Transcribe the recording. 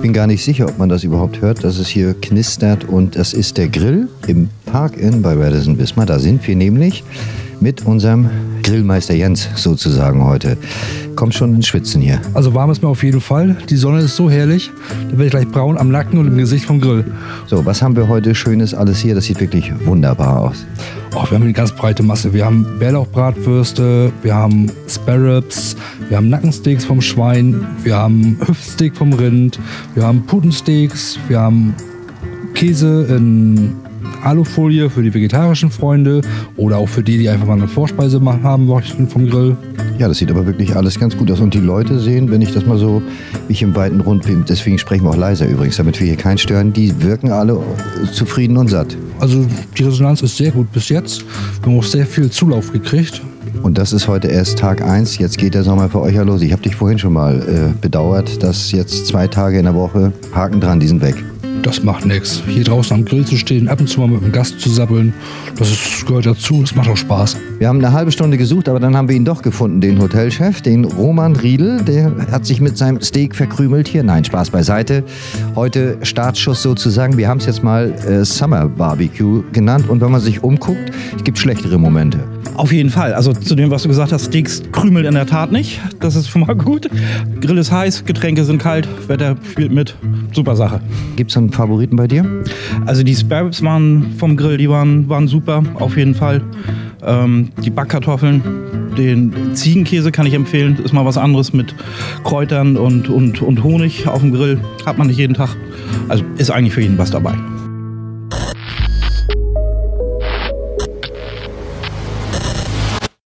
bin gar nicht sicher, ob man das überhaupt hört, dass es hier knistert und das ist der Grill im Park-In bei Radisson Wismar. Da sind wir nämlich mit unserem Grillmeister Jens sozusagen heute. Kommt schon ins Schwitzen hier. Also warm ist mir auf jeden Fall. Die Sonne ist so herrlich. Da werde ich gleich braun am Nacken und im Gesicht vom Grill. So, was haben wir heute Schönes alles hier? Das sieht wirklich wunderbar aus. Oh, wir haben eine ganz breite Masse. Wir haben Bärlauchbratwürste, wir haben Sparrows, wir haben Nackensteaks vom Schwein, wir haben Hüftsteak vom Rind, wir haben Putensteaks, wir haben Käse in Alufolie für die vegetarischen Freunde oder auch für die, die einfach mal eine Vorspeise haben möchten vom Grill. Ja, das sieht aber wirklich alles ganz gut aus. Und die Leute sehen, wenn ich das mal so, wie ich im weiten Rund bin, deswegen sprechen wir auch leiser übrigens, damit wir hier keinen stören, die wirken alle zufrieden und satt. Also die Resonanz ist sehr gut bis jetzt. Wir haben auch sehr viel Zulauf gekriegt. Und das ist heute erst Tag 1. Jetzt geht der Sommer für euch ja los. Ich habe dich vorhin schon mal äh, bedauert, dass jetzt zwei Tage in der Woche Haken dran, die sind weg. Das macht nichts. Hier draußen am Grill zu stehen, ab und zu mal mit dem Gast zu sabbeln, das ist, gehört dazu, das macht auch Spaß. Wir haben eine halbe Stunde gesucht, aber dann haben wir ihn doch gefunden, den Hotelchef, den Roman Riedel. Der hat sich mit seinem Steak verkrümelt hier. Nein, Spaß beiseite. Heute Startschuss sozusagen. Wir haben es jetzt mal äh, Summer Barbecue genannt. Und wenn man sich umguckt, es gibt schlechtere Momente. Auf jeden Fall. Also zu dem, was du gesagt hast, Steaks krümelt in der Tat nicht. Das ist schon mal gut. Grill ist heiß, Getränke sind kalt, Wetter spielt mit. Super Sache. Gibt es einen Favoriten bei dir? Also die Sparrows waren vom Grill, die waren, waren super, auf jeden Fall. Ähm, die Backkartoffeln, den Ziegenkäse kann ich empfehlen. Ist mal was anderes mit Kräutern und, und, und Honig auf dem Grill. Hat man nicht jeden Tag. Also ist eigentlich für jeden was dabei.